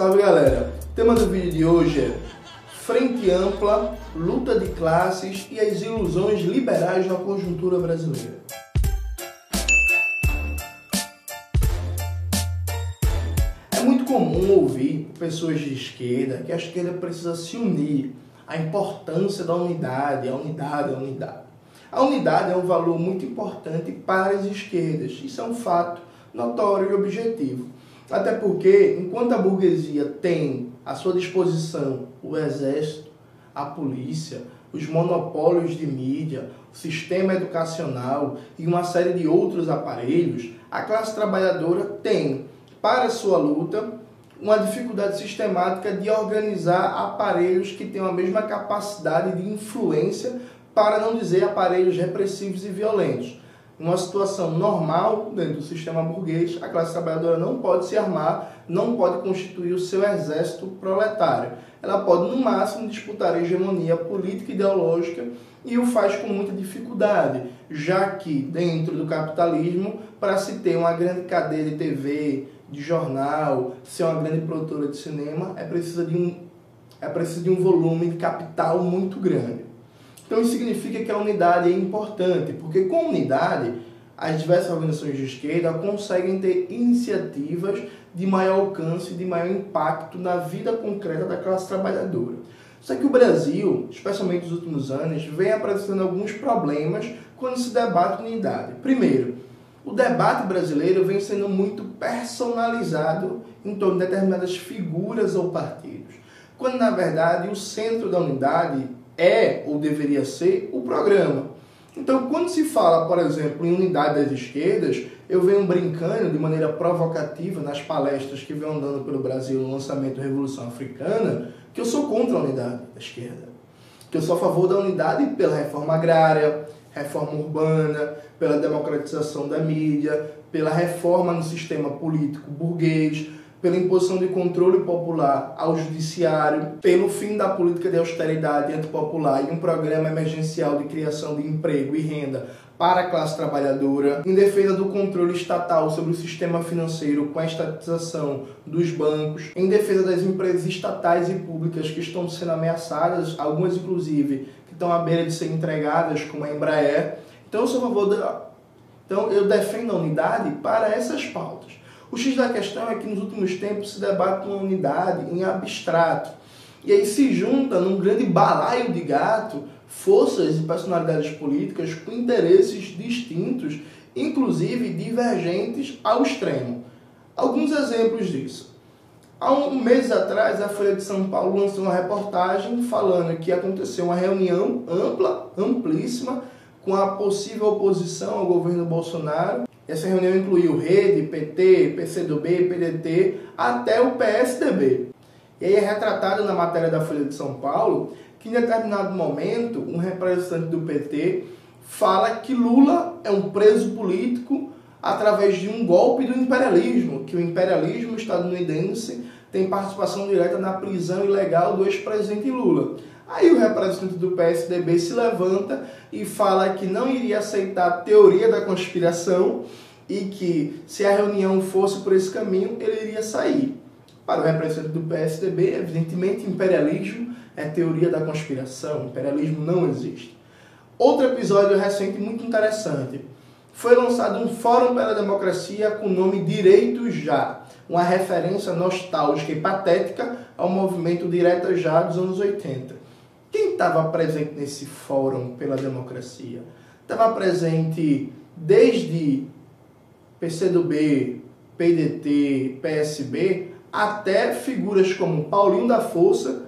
Salve galera! O tema do vídeo de hoje é Frente ampla, luta de classes e as ilusões liberais na conjuntura brasileira. É muito comum ouvir pessoas de esquerda que a esquerda precisa se unir, a importância da unidade, a unidade, a unidade. A unidade é um valor muito importante para as esquerdas, isso é um fato notório e objetivo. Até porque, enquanto a burguesia tem à sua disposição o exército, a polícia, os monopólios de mídia, o sistema educacional e uma série de outros aparelhos, a classe trabalhadora tem, para sua luta, uma dificuldade sistemática de organizar aparelhos que tenham a mesma capacidade de influência, para não dizer aparelhos repressivos e violentos uma situação normal dentro do sistema burguês, a classe trabalhadora não pode se armar, não pode constituir o seu exército proletário. Ela pode, no máximo, disputar a hegemonia política e ideológica e o faz com muita dificuldade, já que dentro do capitalismo, para se ter uma grande cadeia de TV, de jornal, ser uma grande produtora de cinema, é preciso de um, é preciso de um volume de capital muito grande. Então isso significa que a unidade é importante, porque com unidade as diversas organizações de esquerda conseguem ter iniciativas de maior alcance, de maior impacto na vida concreta da classe trabalhadora. Só que o Brasil, especialmente nos últimos anos, vem apresentando alguns problemas quando se debate unidade. Primeiro, o debate brasileiro vem sendo muito personalizado em torno de determinadas figuras ou partidos, quando na verdade o centro da unidade é ou deveria ser o programa. Então, quando se fala, por exemplo, em unidade das esquerdas, eu venho brincando de maneira provocativa nas palestras que venho andando pelo Brasil no lançamento da Revolução Africana, que eu sou contra a unidade da esquerda. Que eu sou a favor da unidade pela reforma agrária, reforma urbana, pela democratização da mídia, pela reforma no sistema político burguês, pela imposição de controle popular ao judiciário, pelo fim da política de austeridade antipopular e um programa emergencial de criação de emprego e renda para a classe trabalhadora, em defesa do controle estatal sobre o sistema financeiro com a estatização dos bancos, em defesa das empresas estatais e públicas que estão sendo ameaçadas, algumas inclusive que estão à beira de ser entregadas, como a Embraer. Então eu sou a favor da então eu defendo a unidade para essas pautas. O X da questão é que nos últimos tempos se debate uma unidade em abstrato. E aí se junta num grande balaio de gato forças e personalidades políticas com interesses distintos, inclusive divergentes ao extremo. Alguns exemplos disso. Há um mês atrás, a Folha de São Paulo lançou uma reportagem falando que aconteceu uma reunião ampla, amplíssima, com a possível oposição ao governo Bolsonaro essa reunião incluiu Rede, PT, PCdoB, PDT, até o PSDB. E aí é retratado na matéria da Folha de São Paulo que em determinado momento um representante do PT fala que Lula é um preso político através de um golpe do imperialismo, que o imperialismo estadunidense tem participação direta na prisão ilegal do ex-presidente Lula. Aí o representante do PSDB se levanta e fala que não iria aceitar a teoria da conspiração e que se a reunião fosse por esse caminho, ele iria sair. Para o representante do PSDB, evidentemente, imperialismo é teoria da conspiração, imperialismo não existe. Outro episódio recente muito interessante. Foi lançado um Fórum pela Democracia com o nome Direitos Já, uma referência nostálgica e patética ao movimento Direta Já dos anos 80. Estava presente nesse Fórum pela Democracia? Estava presente desde PCdoB, PDT, PSB, até figuras como Paulinho da Força,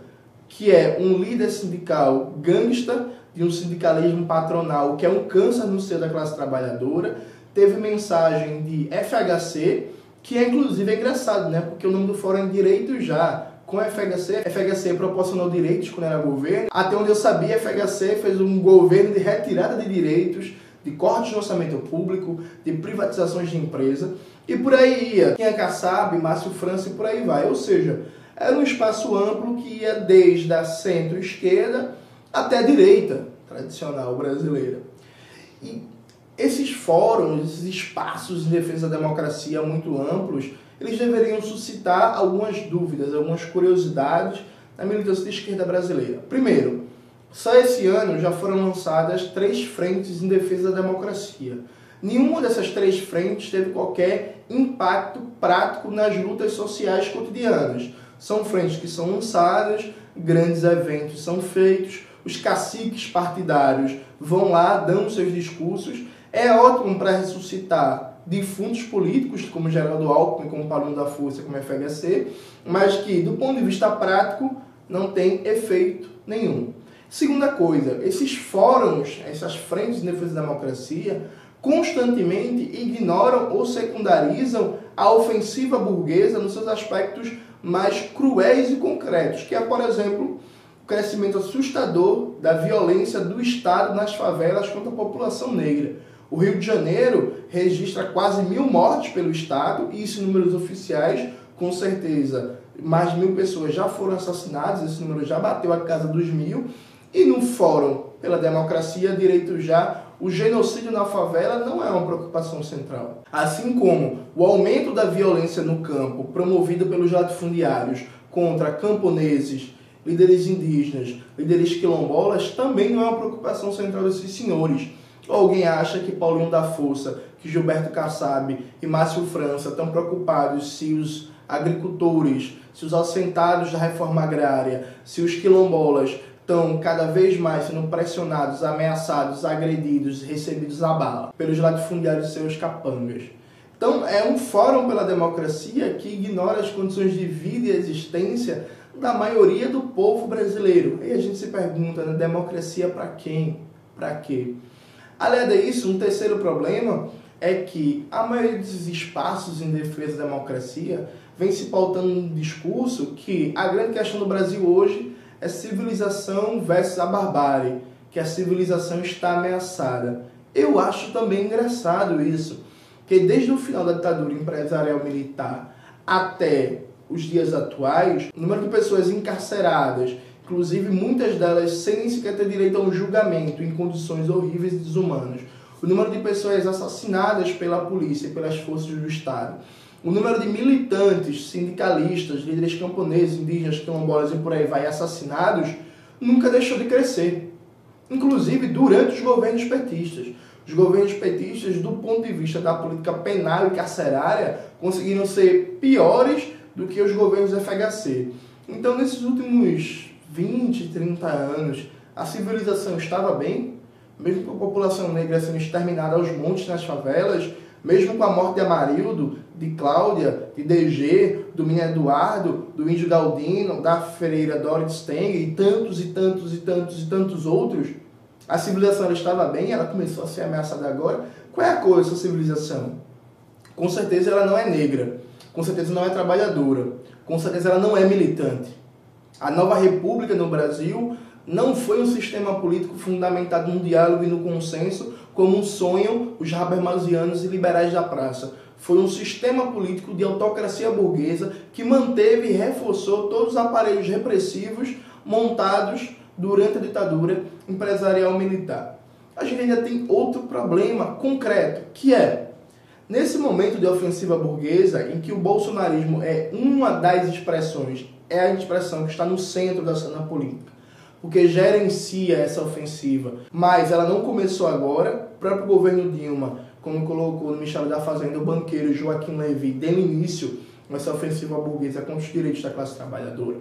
que é um líder sindical gangsta de um sindicalismo patronal que é um câncer no seio da classe trabalhadora, teve mensagem de FHC, que é inclusive engraçado, né? Porque o nome do fórum é Direito Já, com a FHC. A FHC proporcionou direitos quando era governo. Até onde eu sabia, a FHC fez um governo de retirada de direitos, de cortes no orçamento público, de privatizações de empresa. E por aí ia. É Kassab, Márcio França e por aí vai. Ou seja, era um espaço amplo que ia desde a centro-esquerda até a direita tradicional brasileira. E esses fóruns, esses espaços de defesa da democracia muito amplos, eles deveriam suscitar algumas dúvidas, algumas curiosidades na militância de esquerda brasileira. Primeiro, só esse ano já foram lançadas três frentes em defesa da democracia. Nenhuma dessas três frentes teve qualquer impacto prático nas lutas sociais cotidianas. São frentes que são lançadas, grandes eventos são feitos, os caciques partidários vão lá dando seus discursos. É ótimo para ressuscitar defuntos políticos, como Geraldo Alckmin, como Paulinho da Força, como FHC, mas que, do ponto de vista prático, não tem efeito nenhum. Segunda coisa, esses fóruns, essas frentes de defesa da democracia, constantemente ignoram ou secundarizam a ofensiva burguesa nos seus aspectos mais cruéis e concretos, que é, por exemplo, o crescimento assustador da violência do Estado nas favelas contra a população negra. O Rio de Janeiro registra quase mil mortes pelo Estado, e isso em números oficiais, com certeza, mais de mil pessoas já foram assassinadas, esse número já bateu a casa dos mil, e no Fórum pela Democracia, Direito Já, o genocídio na favela não é uma preocupação central. Assim como o aumento da violência no campo, promovido pelos latifundiários contra camponeses, líderes indígenas, líderes quilombolas, também não é uma preocupação central desses senhores. Ou alguém acha que Paulinho da Força, que Gilberto Kassab e Márcio França estão preocupados se os agricultores, se os assentados da reforma agrária, se os quilombolas estão cada vez mais sendo pressionados, ameaçados, agredidos, recebidos a bala pelos latifundiários seus capangas. Então, é um fórum pela democracia que ignora as condições de vida e existência da maioria do povo brasileiro. E a gente se pergunta, né, democracia para quem? Para quê? Além disso, um terceiro problema é que a maioria desses espaços em defesa da democracia vem se pautando um discurso que a grande questão do Brasil hoje é civilização versus a barbárie, que a civilização está ameaçada. Eu acho também engraçado isso, que desde o final da ditadura empresarial militar até os dias atuais, o número de pessoas encarceradas, inclusive muitas delas sem sequer ter direito a um julgamento em condições horríveis e desumanas, o número de pessoas assassinadas pela polícia e pelas forças do Estado, o número de militantes, sindicalistas, líderes camponeses, indígenas, quilombolas e por aí vai assassinados nunca deixou de crescer. Inclusive durante os governos petistas. Os governos petistas, do ponto de vista da política penal e carcerária, conseguiram ser piores do que os governos FHC. Então, nesses últimos 20, 30 anos, a civilização estava bem, mesmo com a população negra sendo exterminada aos montes nas favelas, mesmo com a morte de Amarildo, de Cláudia, de DG, do Minha Eduardo, do Índio Galdino, da Freira Dorothy Steng e tantos e tantos e tantos e tantos outros, a civilização estava bem, ela começou a ser ameaçada agora. Qual é a cor dessa civilização? Com certeza ela não é negra, com certeza não é trabalhadora, com certeza ela não é militante. A nova república no Brasil não foi um sistema político fundamentado no diálogo e no consenso, como sonham os habermasianos e liberais da praça. Foi um sistema político de autocracia burguesa que manteve e reforçou todos os aparelhos repressivos montados durante a ditadura empresarial militar. A gente ainda tem outro problema concreto, que é nesse momento de ofensiva burguesa em que o bolsonarismo é uma das expressões, é a expressão que está no centro da cena política porque gerencia essa ofensiva. Mas ela não começou agora. O próprio governo Dilma, como colocou no Ministério da Fazenda o banqueiro Joaquim Levy, deu início essa ofensiva burguesa contra os direitos da classe trabalhadora.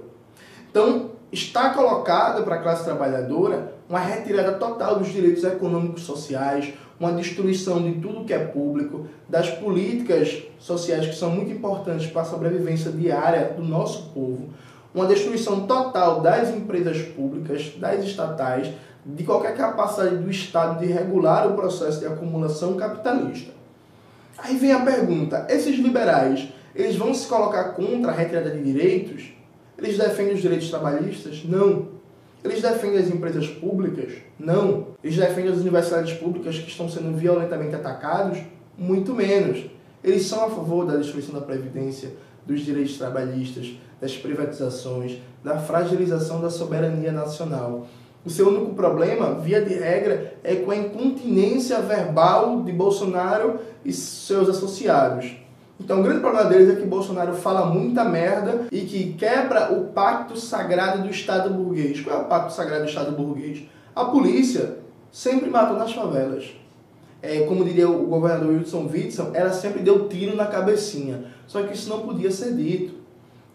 Então, está colocada para a classe trabalhadora uma retirada total dos direitos econômicos sociais, uma destruição de tudo que é público, das políticas sociais que são muito importantes para a sobrevivência diária do nosso povo, uma destruição total das empresas públicas, das estatais, de qualquer capacidade do Estado de regular o processo de acumulação capitalista. Aí vem a pergunta: esses liberais, eles vão se colocar contra a retirada de direitos? Eles defendem os direitos trabalhistas? Não. Eles defendem as empresas públicas? Não. Eles defendem as universidades públicas que estão sendo violentamente atacados? Muito menos. Eles são a favor da destruição da Previdência, dos direitos trabalhistas, das privatizações, da fragilização da soberania nacional. O seu único problema, via de regra, é com a incontinência verbal de Bolsonaro e seus associados. Então o grande problema deles é que Bolsonaro fala muita merda e que quebra o pacto sagrado do Estado burguês. Qual é o pacto sagrado do Estado burguês? A polícia sempre matou nas favelas. É, como diria o governador Wilson Witson, ela sempre deu tiro na cabecinha. Só que isso não podia ser dito.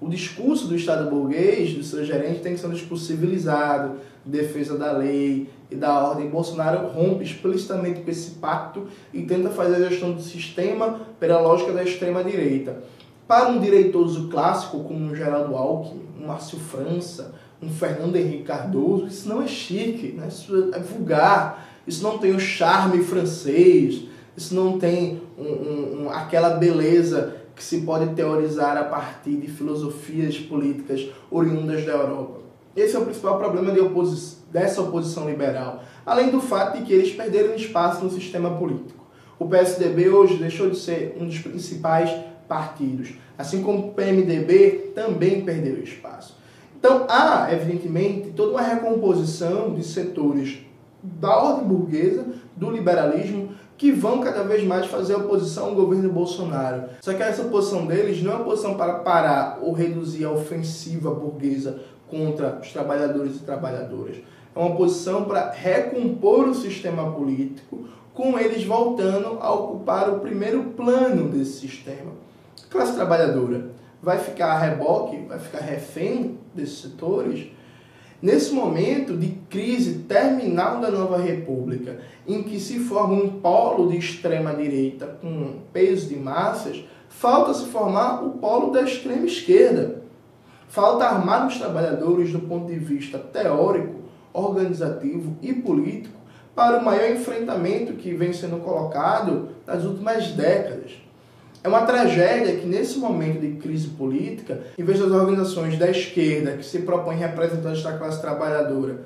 O discurso do Estado burguês, do seu gerente, tem que ser um discurso civilizado, defesa da lei e da ordem. Bolsonaro rompe explicitamente com esse pacto e tenta fazer a gestão do sistema pela lógica da extrema-direita. Para um direitoso clássico como um Geraldo Alckmin, um Márcio França, um Fernando Henrique Cardoso, isso não é chique, né? isso é vulgar, isso não tem o charme francês, isso não tem um, um, um, aquela beleza que se pode teorizar a partir de filosofias políticas oriundas da Europa. Esse é o principal problema de oposi dessa oposição liberal, além do fato de que eles perderam espaço no sistema político. O PSDB hoje deixou de ser um dos principais partidos, assim como o PMDB também perdeu espaço. Então há, evidentemente, toda uma recomposição de setores da ordem burguesa, do liberalismo, que vão cada vez mais fazer oposição ao governo Bolsonaro. Só que essa oposição deles não é uma oposição para parar ou reduzir a ofensiva burguesa contra os trabalhadores e trabalhadoras. É uma oposição para recompor o sistema político, com eles voltando a ocupar o primeiro plano desse sistema. A classe trabalhadora vai ficar a reboque, vai ficar refém desses setores Nesse momento de crise terminal da nova república, em que se forma um polo de extrema direita com peso de massas, falta se formar o polo da extrema esquerda. Falta armar os trabalhadores do ponto de vista teórico, organizativo e político para o maior enfrentamento que vem sendo colocado nas últimas décadas. É uma tragédia que, nesse momento de crise política, em vez das organizações da esquerda, que se propõem representantes da classe trabalhadora,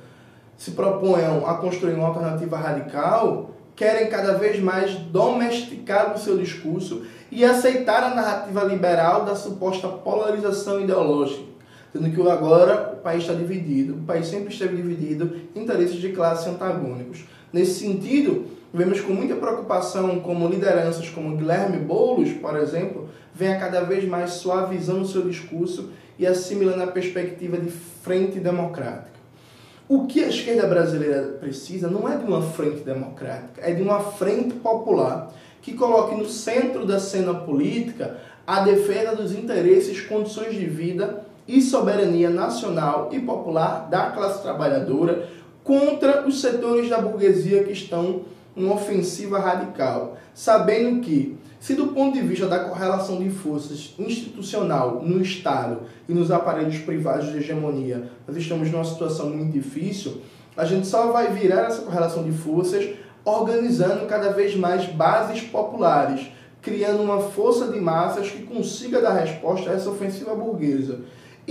se proponham a construir uma alternativa radical, querem cada vez mais domesticar o seu discurso e aceitar a narrativa liberal da suposta polarização ideológica. Sendo que agora o país está dividido, o país sempre esteve dividido interesses de classe antagônicos. Nesse sentido, Vemos com muita preocupação como lideranças como Guilherme Boulos, por exemplo, venha cada vez mais suavizando seu discurso e assimilando a perspectiva de frente democrática. O que a esquerda brasileira precisa não é de uma frente democrática, é de uma frente popular que coloque no centro da cena política a defesa dos interesses, condições de vida e soberania nacional e popular da classe trabalhadora contra os setores da burguesia que estão uma ofensiva radical, sabendo que, se do ponto de vista da correlação de forças institucional no Estado e nos aparelhos privados de hegemonia, nós estamos numa situação muito difícil, a gente só vai virar essa correlação de forças organizando cada vez mais bases populares, criando uma força de massas que consiga dar resposta a essa ofensiva burguesa.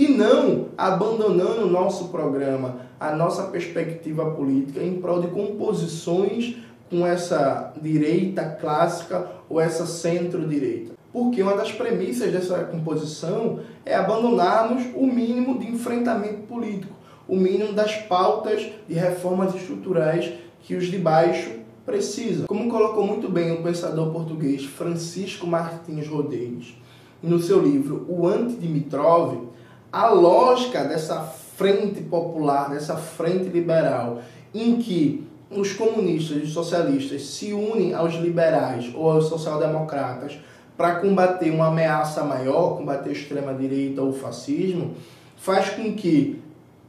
E não abandonando o nosso programa, a nossa perspectiva política em prol de composições com essa direita clássica ou essa centro-direita. Porque uma das premissas dessa composição é abandonarmos o mínimo de enfrentamento político, o mínimo das pautas de reformas estruturais que os de baixo precisam. Como colocou muito bem o pensador português Francisco Martins Rodrigues no seu livro O Anti-Dimitrov, a lógica dessa frente popular, dessa frente liberal, em que os comunistas e os socialistas se unem aos liberais ou aos social-democratas para combater uma ameaça maior, combater a extrema-direita ou o fascismo, faz com que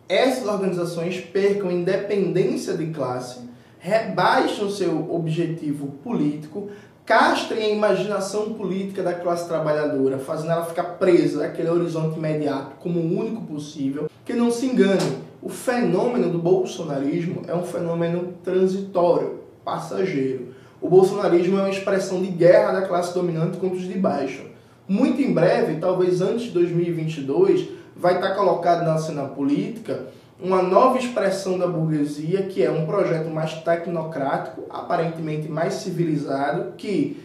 essas organizações percam independência de classe, rebaixem o seu objetivo político, castrem a imaginação política da classe trabalhadora, fazendo ela ficar presa àquele horizonte imediato como o único possível. Que não se engane, o fenômeno do bolsonarismo é um fenômeno transitório, passageiro. O bolsonarismo é uma expressão de guerra da classe dominante contra os de baixo. Muito em breve, talvez antes de 2022, vai estar colocado na cena política uma nova expressão da burguesia, que é um projeto mais tecnocrático, aparentemente mais civilizado, que,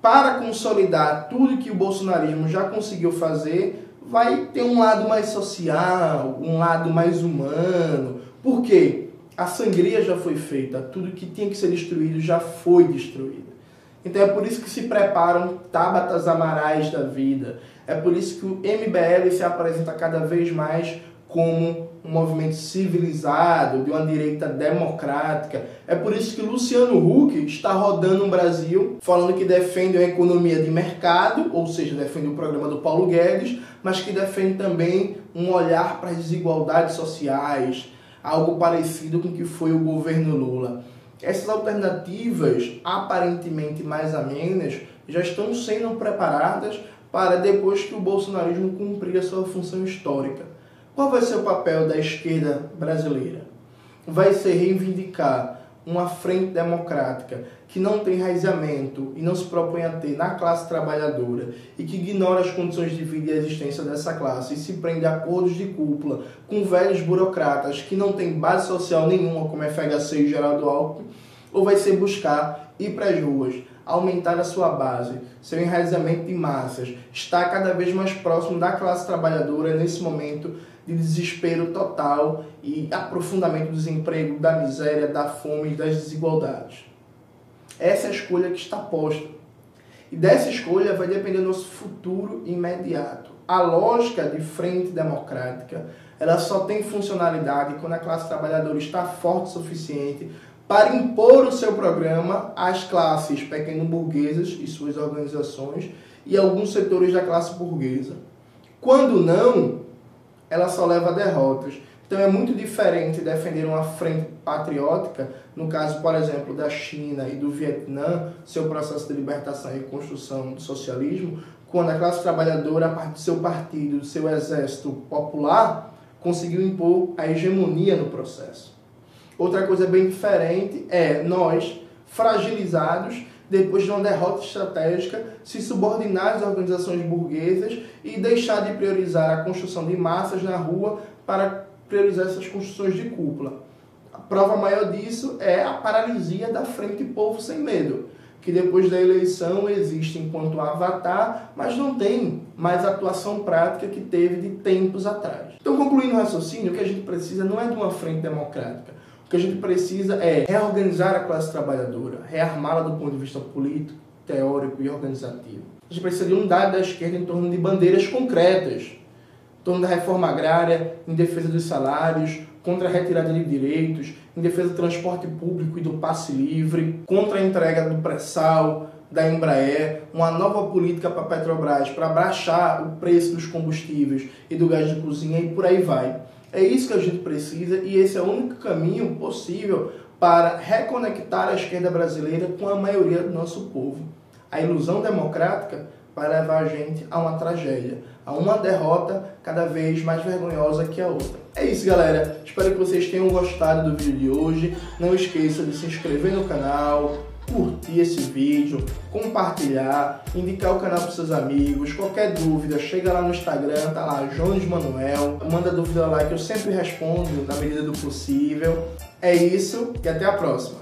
para consolidar tudo que o bolsonarismo já conseguiu fazer, vai ter um lado mais social, um lado mais humano. Por quê? A sangria já foi feita, tudo que tinha que ser destruído já foi destruído. Então é por isso que se preparam Tabatas Amarais da vida. É por isso que o MBL se apresenta cada vez mais como um movimento civilizado, de uma direita democrática. É por isso que Luciano Huck está rodando no Brasil, falando que defende a economia de mercado, ou seja, defende o programa do Paulo Guedes, mas que defende também um olhar para as desigualdades sociais, algo parecido com o que foi o governo Lula. Essas alternativas, aparentemente mais amenas, já estão sendo preparadas para depois que o bolsonarismo cumprir a sua função histórica. Qual vai ser o papel da esquerda brasileira? Vai ser reivindicar uma frente democrática que não tem raizamento e não se propõe a ter na classe trabalhadora e que ignora as condições de vida e existência dessa classe e se prende a acordos de cúpula com velhos burocratas que não têm base social nenhuma, como FHC e Geraldo Alckmin, ou vai ser buscar ir para as ruas, aumentar a sua base, seu enraizamento de massas, estar cada vez mais próximo da classe trabalhadora nesse momento de desespero total e aprofundamento do desemprego, da miséria, da fome e das desigualdades. Essa é a escolha que está posta. E dessa escolha vai depender do nosso futuro imediato. A lógica de frente democrática, ela só tem funcionalidade quando a classe trabalhadora está forte o suficiente para impor o seu programa às classes pequeno-burguesas e suas organizações e alguns setores da classe burguesa. Quando não, ela só leva a derrotas. Então é muito diferente defender uma frente patriótica, no caso, por exemplo, da China e do Vietnã, seu processo de libertação e construção do socialismo, quando a classe trabalhadora, a partir do seu partido, do seu exército popular, conseguiu impor a hegemonia no processo. Outra coisa bem diferente é nós, fragilizados, depois de uma derrota estratégica, se subordinar às organizações burguesas e deixar de priorizar a construção de massas na rua para priorizar essas construções de cúpula. A prova maior disso é a paralisia da Frente Povo Sem Medo, que depois da eleição existe enquanto avatar, mas não tem mais atuação prática que teve de tempos atrás. Então, concluindo o raciocínio, o que a gente precisa não é de uma frente democrática, que a gente precisa é reorganizar a classe trabalhadora, rearmá-la do ponto de vista político, teórico e organizativo. A gente precisa de unidade da esquerda em torno de bandeiras concretas, em torno da reforma agrária, em defesa dos salários, contra a retirada de direitos, em defesa do transporte público e do passe livre, contra a entrega do pré-sal, da Embraer, uma nova política para a Petrobras para baixar o preço dos combustíveis e do gás de cozinha e por aí vai. É isso que a gente precisa e esse é o único caminho possível para reconectar a esquerda brasileira com a maioria do nosso povo. A ilusão democrática vai levar a gente a uma tragédia, a uma derrota cada vez mais vergonhosa que a outra. É isso, galera. Espero que vocês tenham gostado do vídeo de hoje. Não esqueça de se inscrever no canal, curtir esse vídeo, compartilhar, indicar o canal para seus amigos. Qualquer dúvida, chega lá no Instagram, tá lá, Jones Manuel. Manda dúvida lá que eu sempre respondo na medida do possível. É isso e até a próxima.